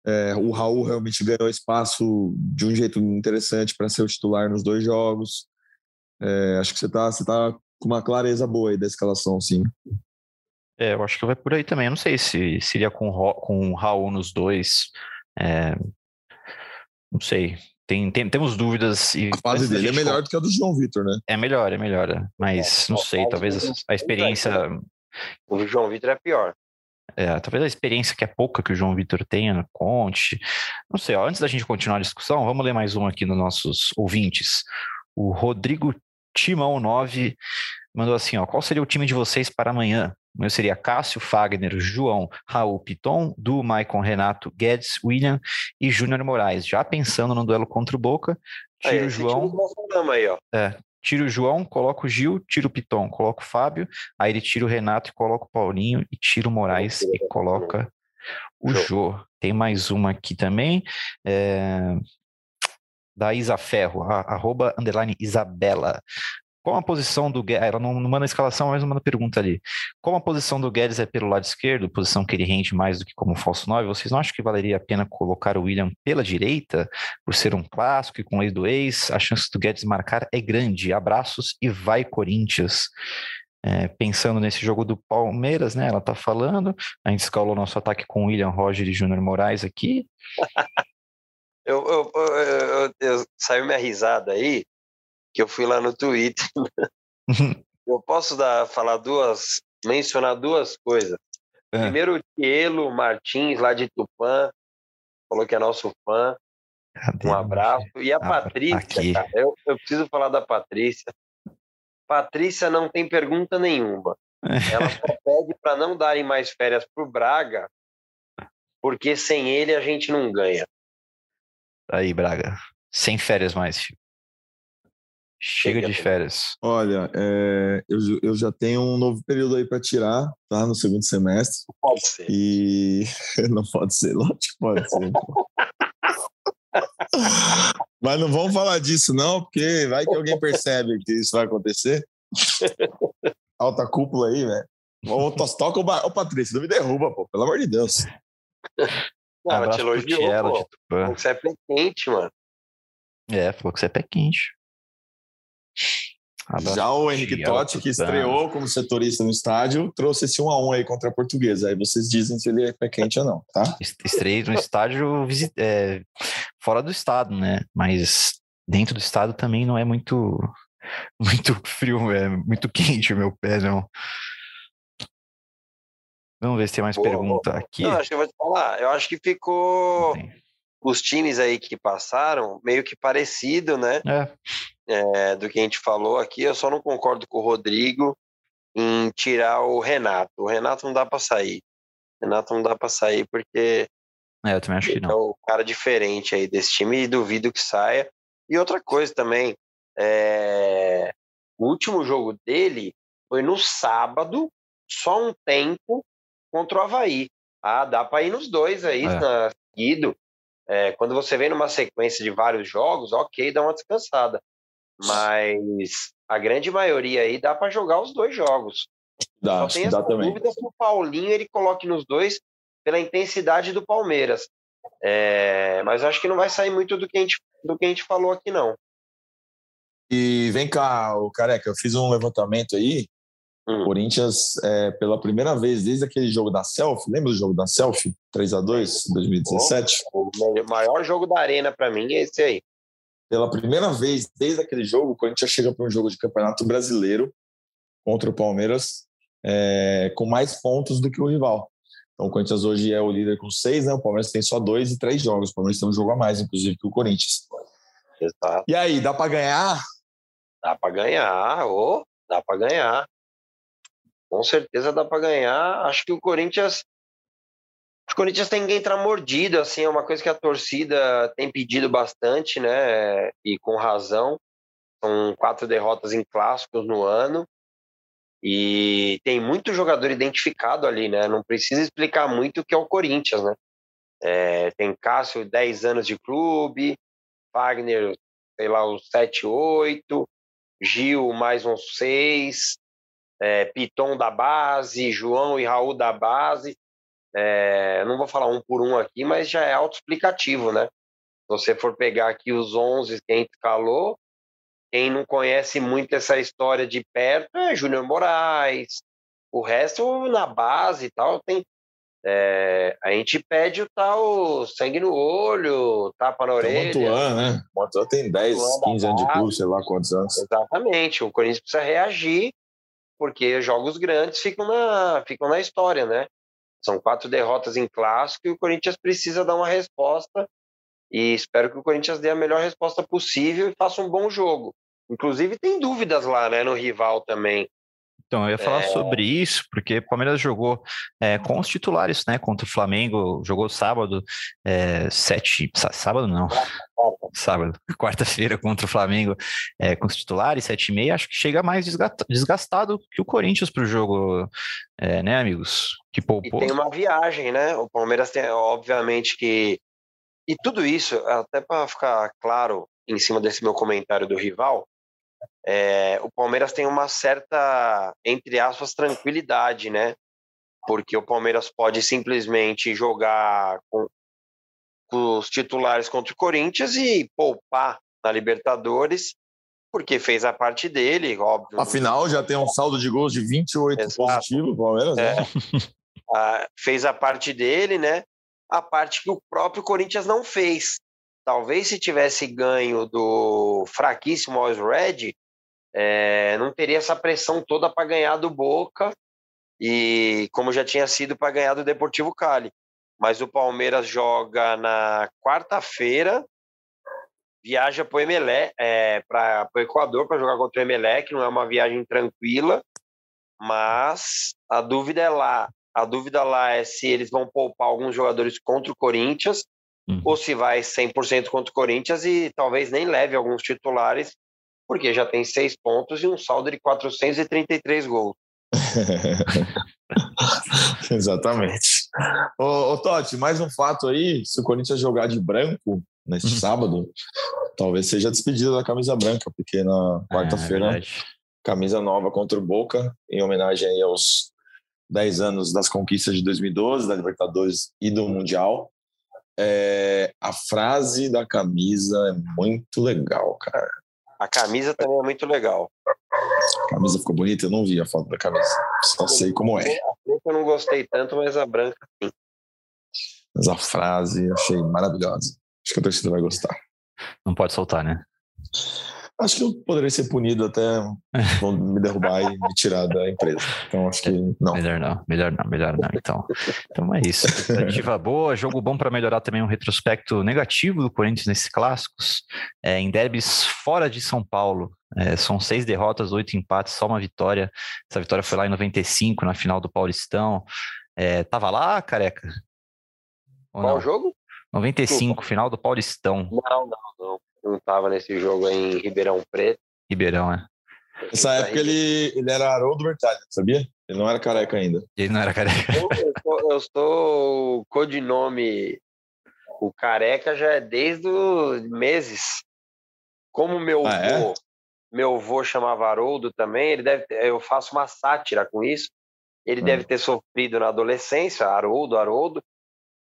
É, o Raul realmente ganhou espaço de um jeito interessante para ser o titular nos dois jogos. É, acho que você está você tá com uma clareza boa aí da escalação, sim. É, eu acho que vai por aí também. Eu não sei se seria com, com o Raul nos dois. É, não sei. Tem, tem- temos dúvidas. E A fase dele é melhor do que a do João Vitor, né? É melhor, é melhor. Mas não a sei, talvez a, a experiência. O João Vitor é pior. é, talvez a experiência que é pouca que o João Vitor tenha Conte. Não sei, ó, antes da gente continuar a discussão, vamos ler mais um aqui nos nossos ouvintes. O Rodrigo Timão 9 mandou assim: ó, qual seria o time de vocês para amanhã? O meu seria Cássio, Fagner, João, Raul Piton, Du, Maicon, Renato, Guedes, William e Júnior Moraes. Já pensando no duelo contra o Boca, Aí, tira o João. aí, ó. Tira o João, coloca o Gil, tira o Piton, coloca o Fábio, aí ele tira o Renato e coloca o Paulinho, e tira o Moraes e coloca o Jô. Jô. Tem mais uma aqui também, é, da Isa Ferro, a- arroba, underline Isabela. Qual a posição do Guedes? Ela não, manda a escalação, mas manda pergunta ali. Como a posição do Guedes é pelo lado esquerdo, posição que ele rende mais do que como falso 9, vocês não acham que valeria a pena colocar o William pela direita, por ser um clássico e com lei do ex? A chance do Guedes marcar é grande. Abraços e vai, Corinthians. É, pensando nesse jogo do Palmeiras, né? Ela tá falando. A gente escalou nosso ataque com William Roger e Júnior Moraes aqui. [LAUGHS] Eu, eu, eu- eu- saiu minha risada aí, que eu fui lá no Twitter. [LAUGHS] eu posso dar, falar duas, mencionar duas coisas. É. Primeiro, o Tielo Martins, lá de Tupã, falou que é nosso fã. Cadê? Um abraço. E a Ah, Patrícia, eu, eu preciso falar da Patrícia. Patrícia não tem pergunta nenhuma. Ela só pede para não darem mais férias para o Braga, porque sem ele a gente não ganha. Aí, Braga. Sem férias mais, filho. Chega de férias. Olha, é, eu, eu já tenho um novo período aí para tirar, tá? No segundo semestre. Pode ser. E [LAUGHS] não pode ser, lógico que pode ser. Mas não vamos falar disso, não, porque vai que alguém percebe que isso vai acontecer. Alta cúpula aí, velho. Ô, tos- Toca o, ba... Ô, Patrícia, não me derruba, pô, pelo amor de Deus. Não, ela te elogiou, pô. de Tupã. Você é pé quente, mano. É, falou que você é pé quente. Abraço Já o Henrique Totti, que estreou como setorista no estádio, trouxe esse 1 a 1 aí contra a Portuguesa. Aí vocês dizem se ele é pé quente ou não, tá? Est- Estreiei no estádio é, fora do estado, né? Mas dentro do estado também não é muito [LAUGHS] muito frio, é muito quente o meu pé, não. Vamos ver se tem mais Boa, pergunta aqui. Não, acho que eu vou te falar. Eu acho que ficou. Os times aí que passaram, meio que parecido, né? É. É, do que a gente falou aqui. Eu só não concordo com o Rodrigo em tirar o Renato. O Renato não dá para sair. O Renato não dá para sair porque é, eu também acho que não. É o cara diferente aí desse time e duvido que saia. E outra coisa também, é... o último jogo dele foi no sábado, só um tempo contra o Havaí. Ah, dá para ir nos dois aí, é. na, seguido. É, quando você vem numa sequência de vários jogos, ok, dá uma descansada. Mas a grande maioria aí dá para jogar os dois jogos. Dá, Só tem essa dúvida se o Paulinho ele coloque nos dois pela intensidade do Palmeiras. É, mas acho que não vai sair muito do que, a gente, do que a gente falou aqui, não. E vem cá, o Careca, eu fiz um levantamento aí. Hum. Corinthians, é, pela primeira vez desde aquele jogo da Selfie, lembra do jogo da Selfie? 3 a 2 2017? O maior jogo da Arena para mim é esse aí. Pela primeira vez desde aquele jogo, o Corinthians chega para um jogo de campeonato brasileiro contra o Palmeiras é, com mais pontos do que o rival. Então, o Corinthians hoje é o líder com seis, né? O Palmeiras tem só dois e três jogos. O Palmeiras tem um jogo a mais, inclusive, que o Corinthians. Exato. E aí, dá para ganhar? Dá para ganhar, ou oh, dá para ganhar. Com certeza dá para ganhar. Acho que o Corinthians o Corinthians tem que entrar mordido, assim, é uma coisa que a torcida tem pedido bastante, né? E com razão. São quatro derrotas em clássicos no ano. E tem muito jogador identificado ali, né? Não precisa explicar muito o que é o Corinthians, né? É, tem Cássio, 10 anos de clube, Wagner, sei lá, uns 7, 8, Gil, mais uns 6, é, Piton da base, João e Raul da base. É, não vou falar um por um aqui, mas já é autoexplicativo, né? Se você for pegar aqui os 11 que a gente calou, quem não conhece muito essa história de perto é Júnior Moraes. O resto, na base e tal, tem. É, a gente pede o tal sangue no olho, tapa na orelha. Tem Montuan, né? Montuan tem 10, 15 anos de curso, sei lá quantos anos. Exatamente. O Corinthians precisa reagir, porque jogos grandes ficam na, ficam na história, né? São quatro derrotas em clássico e o Corinthians precisa dar uma resposta. E espero que o Corinthians dê a melhor resposta possível e faça um bom jogo. Inclusive tem dúvidas lá, né, no rival também. Então, eu ia falar é... sobre isso, porque o Palmeiras jogou é, com os titulares, né? Contra o Flamengo, jogou sábado, é, sete. Sábado não. Sábado, [LAUGHS] quarta-feira contra o Flamengo é, com os titulares, sete e meia. Acho que chega mais desgastado que o Corinthians para o jogo, né, amigos? Que poupou. E tem uma viagem, né? O Palmeiras tem, obviamente, que. E tudo isso, até para ficar claro em cima desse meu comentário do rival, é, o Palmeiras tem uma certa, entre aspas, tranquilidade, né? Porque o Palmeiras pode simplesmente jogar com, com os titulares contra o Corinthians e poupar na Libertadores, porque fez a parte dele, óbvio. Afinal, já tem um saldo de gols de 28 Exato. positivo, Palmeiras, né? É. [LAUGHS] ah, fez a parte dele, né? A parte que o próprio Corinthians não fez. Talvez se tivesse ganho do fraquíssimo Always Red, é, não teria essa pressão toda para ganhar do Boca e como já tinha sido para ganhar do Deportivo Cali. Mas o Palmeiras joga na quarta-feira, viaja para o Emelec, é, para o Equador para jogar contra o Emelec, não é uma viagem tranquila, mas a dúvida é lá. A dúvida lá é se eles vão poupar alguns jogadores contra o Corinthians uhum. ou se vai 100% contra o Corinthians e talvez nem leve alguns titulares porque já tem seis pontos e um saldo de 433 gols. [LAUGHS] Exatamente. Ô, ô Totti, mais um fato aí: se o Corinthians jogar de branco neste uhum. sábado, talvez seja a despedida da camisa branca, porque na é, quarta-feira, é camisa nova contra o Boca, em homenagem aí aos 10 anos das conquistas de 2012, da Libertadores e do Mundial. É, a frase da camisa é muito legal, cara. A camisa também é muito legal. A camisa ficou bonita? Eu não vi a foto da camisa. Só sei como é. A preta eu não gostei tanto, mas a branca sim. Mas a frase eu achei maravilhosa. Acho que a torcida vai gostar. Não pode soltar, né? Acho que eu poderia ser punido até [LAUGHS] vão me derrubar e me tirar da empresa. Então acho que não. Melhor não, melhor não, melhor não. Então, então é isso. Expectativa boa, jogo bom para melhorar também um retrospecto negativo do Corinthians nesses clássicos. É, em derbys fora de São Paulo. É, são seis derrotas, oito empates, só uma vitória. Essa vitória foi lá em 95, na final do Paulistão. É, tava lá, careca? Ou Qual não? jogo? 95, Desculpa. final do Paulistão. Não, não, não não estava nesse jogo em Ribeirão Preto. Ribeirão, é. Nessa época ele, ele era Haroldo Bertalha, sabia? Ele não era careca ainda. Ele não era careca. Eu, eu, eu sou o codinome. O careca já é desde os meses. Como meu ah, é? vô, meu vô chamava Haroldo também, ele deve ter, eu faço uma sátira com isso. Ele hum. deve ter sofrido na adolescência, Haroldo, Haroldo.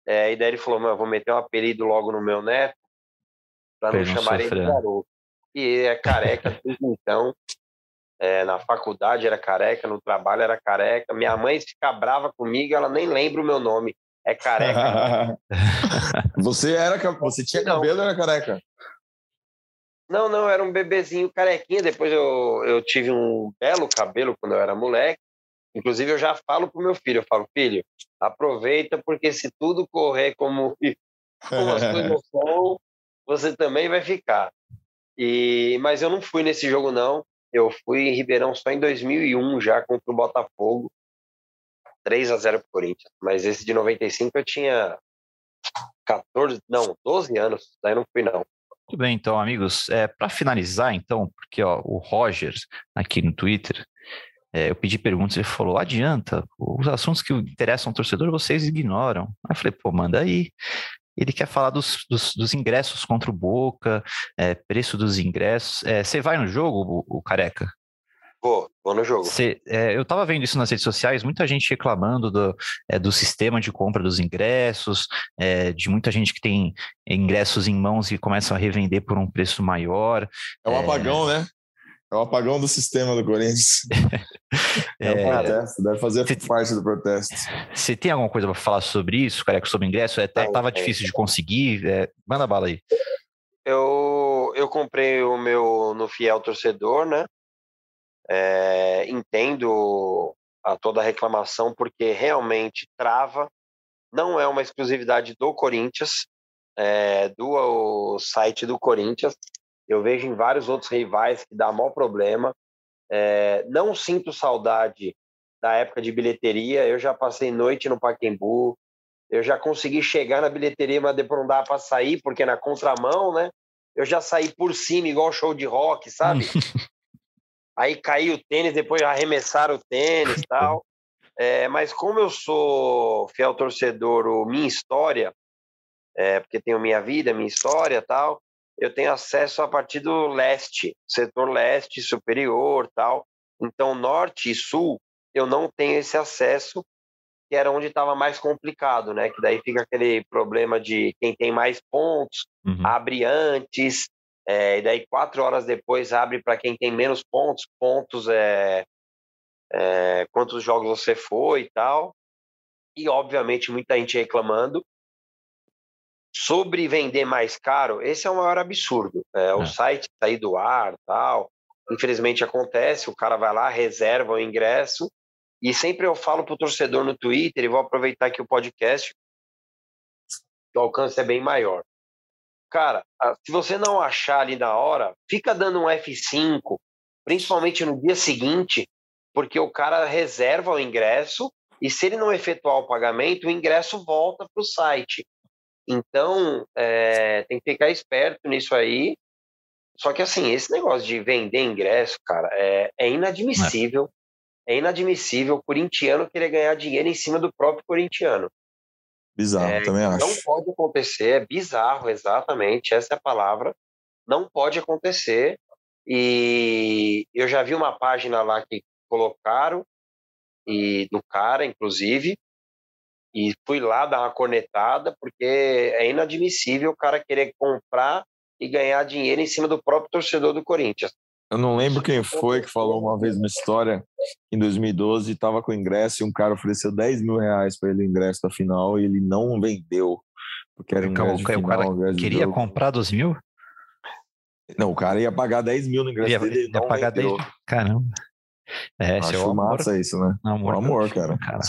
É, e daí ele falou: vou meter um apelido logo no meu neto para não chamar ele de garoto. E é careca desde então. É, na faculdade era careca, no trabalho era careca. Minha mãe fica brava comigo, ela nem lembra o meu nome. É careca. [LAUGHS] você era, você tinha cabelo, ou era careca? Não, não, era um bebezinho carequinha. Depois eu, eu tive um belo cabelo quando eu era moleque. Inclusive, eu já falo pro meu filho, eu falo, filho, aproveita, porque se tudo correr como, [LAUGHS] como as coisas [LAUGHS] são, você também vai ficar. E, mas eu não fui nesse jogo, não. Eu fui em Ribeirão só em 2001, já contra o Botafogo. 3 a 0 pro Corinthians. Mas esse de 95 eu tinha 14, não, 12 anos. Daí não fui, não. Muito bem, então, amigos. É, Para finalizar, então, porque ó, o Roger, aqui no Twitter, é, eu pedi perguntas, ele falou: adianta, os assuntos que interessam ao torcedor vocês ignoram. Aí eu falei: pô, manda aí ele quer falar dos, dos, dos ingressos contra o Boca, é, preço dos ingressos. É, você vai no jogo, o, o Careca? Vou, vou no jogo. Cê, é, eu estava vendo isso nas redes sociais, muita gente reclamando do, é, do sistema de compra dos ingressos, é, de muita gente que tem ingressos em mãos e começam a revender por um preço maior. É um apagão, né? É o apagão do sistema do Corinthians. [LAUGHS] é, um protesto, deve fazer cê, parte do protesto. Você tem alguma coisa para falar sobre isso, careca, sobre ingresso? É, tava difícil de conseguir. É, manda bala aí. Eu, eu comprei o meu no Fiel Torcedor, né? É, entendo a toda a reclamação, porque realmente trava. Não é uma exclusividade do Corinthians, é, do site do Corinthians. Eu vejo em vários outros rivais que dá maior problema. É, não sinto saudade da época de bilheteria. Eu já passei noite no Paquembu. Eu já consegui chegar na bilheteria, mas depois não dava para sair, porque na contramão, né? Eu já saí por cima, igual show de rock, sabe? [LAUGHS] Aí caiu o tênis, depois arremessaram o tênis tal. É, mas como eu sou fiel torcedor, o minha história, é, porque tenho minha vida, minha história tal, eu tenho acesso a partir do leste, setor leste superior, tal. Então, norte e sul, eu não tenho esse acesso, que era onde estava mais complicado, né? Que daí fica aquele problema de quem tem mais pontos, uhum. abre antes, é, e daí quatro horas depois abre para quem tem menos pontos, pontos é, é, quantos jogos você foi e tal. E, obviamente, muita gente reclamando. Sobre vender mais caro, esse é o maior absurdo. É, o site sair do ar tal. Infelizmente acontece, o cara vai lá, reserva o ingresso. E sempre eu falo para o torcedor no Twitter, e vou aproveitar aqui o podcast, que o alcance é bem maior. Cara, se você não achar ali na hora, fica dando um F5, principalmente no dia seguinte, porque o cara reserva o ingresso e se ele não efetuar o pagamento, o ingresso volta para o site. Então, é, tem que ficar esperto nisso aí. Só que, assim, esse negócio de vender ingresso, cara, é, é inadmissível. É. é inadmissível o corintiano querer ganhar dinheiro em cima do próprio corintiano. Bizarro, é, também acho. Não pode acontecer, é bizarro, exatamente, essa é a palavra. Não pode acontecer. E eu já vi uma página lá que colocaram, e do cara, inclusive, e fui lá dar uma cornetada, porque é inadmissível o cara querer comprar e ganhar dinheiro em cima do próprio torcedor do Corinthians. Eu não lembro quem foi que falou uma vez uma história em 2012, estava com ingresso e um cara ofereceu 10 mil reais para ele o ingresso da final e ele não vendeu. Porque era um o, cara queria comprar 12 mil? Não, o cara ia pagar 10 mil no ingresso Ia, dele. ia pagar 10 mil. Caramba. É, Acho seu amor. massa isso, né? Amor, O amor, cara. cara.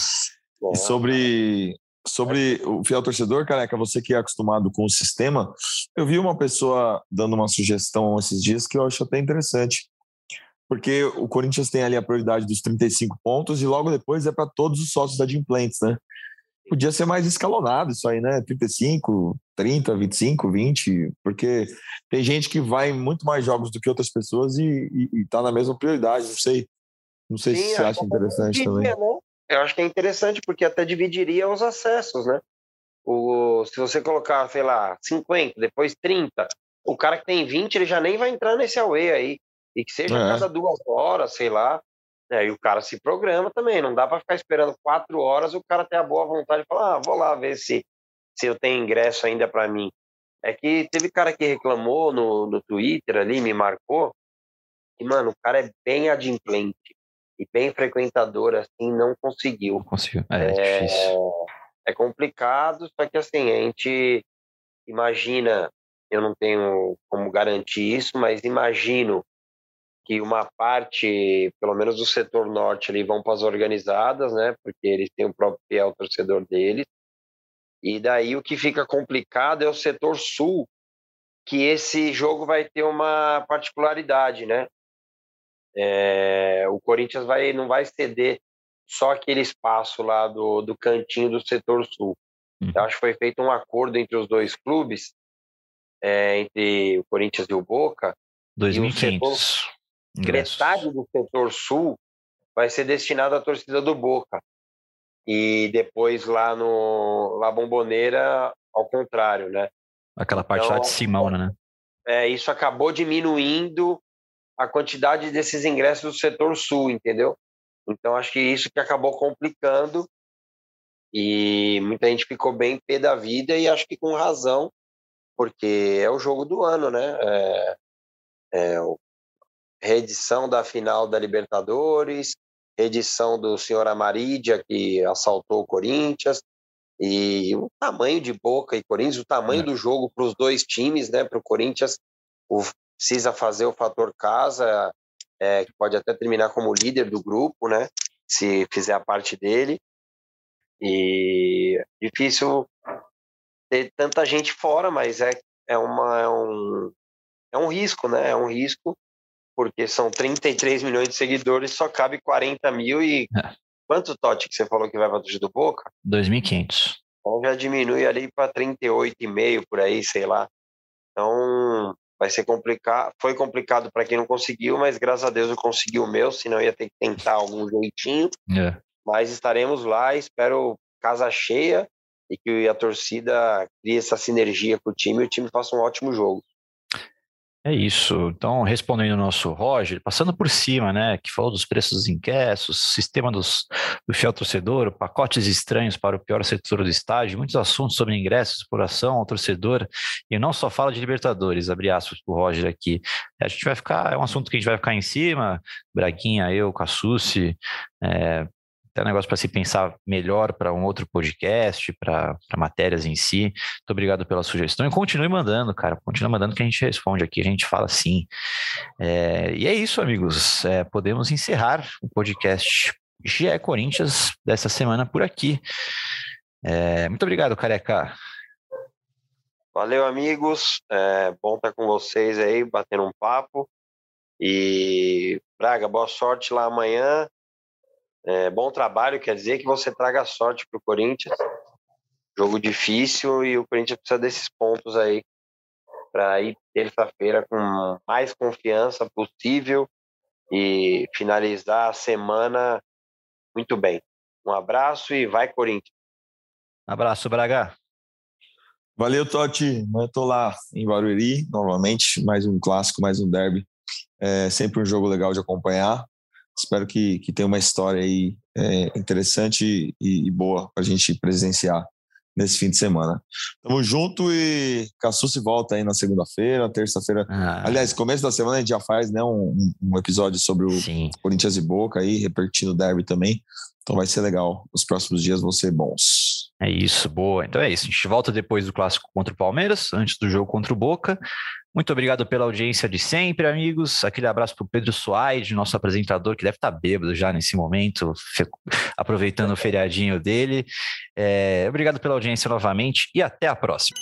E sobre, sobre o fiel torcedor, careca, você que é acostumado com o sistema, eu vi uma pessoa dando uma sugestão esses dias que eu acho até interessante. Porque o Corinthians tem ali a prioridade dos 35 pontos e logo depois é para todos os sócios da Adimplentes, né? Podia ser mais escalonado isso aí, né? 35, 30, 25, 20, porque tem gente que vai em muito mais jogos do que outras pessoas e, e, e tá na mesma prioridade, não sei. Não sei Sim, se você acho acha interessante também. né? Eu acho que é interessante porque até dividiria os acessos, né? O, se você colocar, sei lá, 50, depois 30, o cara que tem 20, ele já nem vai entrar nesse away aí. E que seja É. cada duas horas, sei lá. É, e o cara se programa também. Não dá para ficar esperando quatro horas o cara ter a boa vontade de falar, ah, vou lá ver se, se eu tenho ingresso ainda para mim. É que teve cara que reclamou no, no Twitter ali, me marcou, e, mano, o cara é bem adimplente e bem frequentador, assim, não conseguiu. Não consigo. É, difícil. É complicado, só que assim, a gente imagina, eu não tenho como garantir isso, mas imagino que uma parte, pelo menos do setor norte, ali vão para as organizadas, né? Porque eles têm o próprio fiel torcedor deles. E daí o que fica complicado é o setor sul, que esse jogo vai ter uma particularidade, né? É, o Corinthians vai, não vai ceder só aquele espaço lá do, do cantinho do setor sul. Uhum. Eu acho que foi feito um acordo entre os dois clubes, é, entre o Corinthians e o Boca. 2.500 ingressos. Metade do setor sul vai ser destinado à torcida do Boca. E depois lá no La Bomboneira, ao contrário, né? Aquela parte Então, lá de Simão, né? É, isso acabou diminuindo a quantidade desses ingressos do setor sul, entendeu? Então acho que isso que acabou complicando e muita gente ficou bem pé da vida e acho que com razão, porque é o jogo do ano, né? É, é reedição da final da Libertadores, reedição do senhor Amarídia que assaltou o Corinthians e o tamanho de Boca e Corinthians, o tamanho É. do jogo para os dois times, né? Para o Corinthians, o, precisa fazer o fator casa, é, que pode até terminar como líder do grupo, né? Se fizer a parte dele. E difícil ter tanta gente fora, mas é, é, uma, é, um, é um risco, né? É um risco, porque são 33 milhões de seguidores, só cabe 40 mil e. É. Quanto, Totti, que você falou que vai para torcida do Boca? 2.500. Então já diminui ali para 38,5 por aí, sei lá. Então vai ser complicado. Foi complicado para quem não conseguiu, mas graças a Deus eu consegui o meu, senão eu ia ter que tentar algum jeitinho. É. Mas estaremos lá, espero casa cheia e que a torcida crie essa sinergia com o time e o time faça um ótimo jogo. É isso. Então, respondendo o nosso Roger, passando por cima, né, que falou dos preços dos ingressos, sistema dos, do fiel torcedor, pacotes estranhos para o pior setor do estádio, muitos assuntos sobre ingressos, exploração ao torcedor, e não só fala de Libertadores, abre aspas para o Roger aqui. A gente vai ficar, é um assunto que a gente vai ficar em cima, Braguinha, eu, Cassucci, é, até um negócio para se pensar melhor para um outro podcast, para matérias em si. Muito obrigado pela sugestão e continue mandando, cara. Continue mandando que a gente responde aqui, a gente fala sim. É, e é isso, amigos. É, podemos encerrar o podcast GE Corinthians dessa semana por aqui. É, muito obrigado, careca. Valeu, amigos. É bom estar com vocês aí, batendo um papo. E, Braga, boa sorte lá amanhã. É, bom trabalho, quer dizer que você traga sorte para o Corinthians. Jogo difícil e o Corinthians precisa desses pontos aí para ir terça-feira com mais confiança possível e finalizar a semana muito bem. Um abraço e vai, Corinthians. Abraço, Braga. Valeu, Totti. Eu tô lá em Barueri, novamente, mais um clássico, mais um derby. É sempre um jogo legal de acompanhar. Espero que, que tenha uma história aí é, interessante e, e boa para a gente presenciar nesse fim de semana. Tamo junto e Cassu se volta aí na segunda-feira, terça-feira. Ah, Aliás, começo da semana a gente já faz né, um, um episódio sobre o sim. Corinthians e Boca aí, repertindo o derby também. Então vai ser legal. Os próximos dias vão ser bons. É isso, boa. Então é isso. A gente volta depois do clássico contra o Palmeiras, antes do jogo contra o Boca. Muito obrigado pela audiência de sempre, amigos. Aquele abraço para o Pedro Soares, nosso apresentador, que deve estar tá bêbado já nesse momento, aproveitando o feriadinho dele. É, obrigado pela audiência novamente e até a próxima.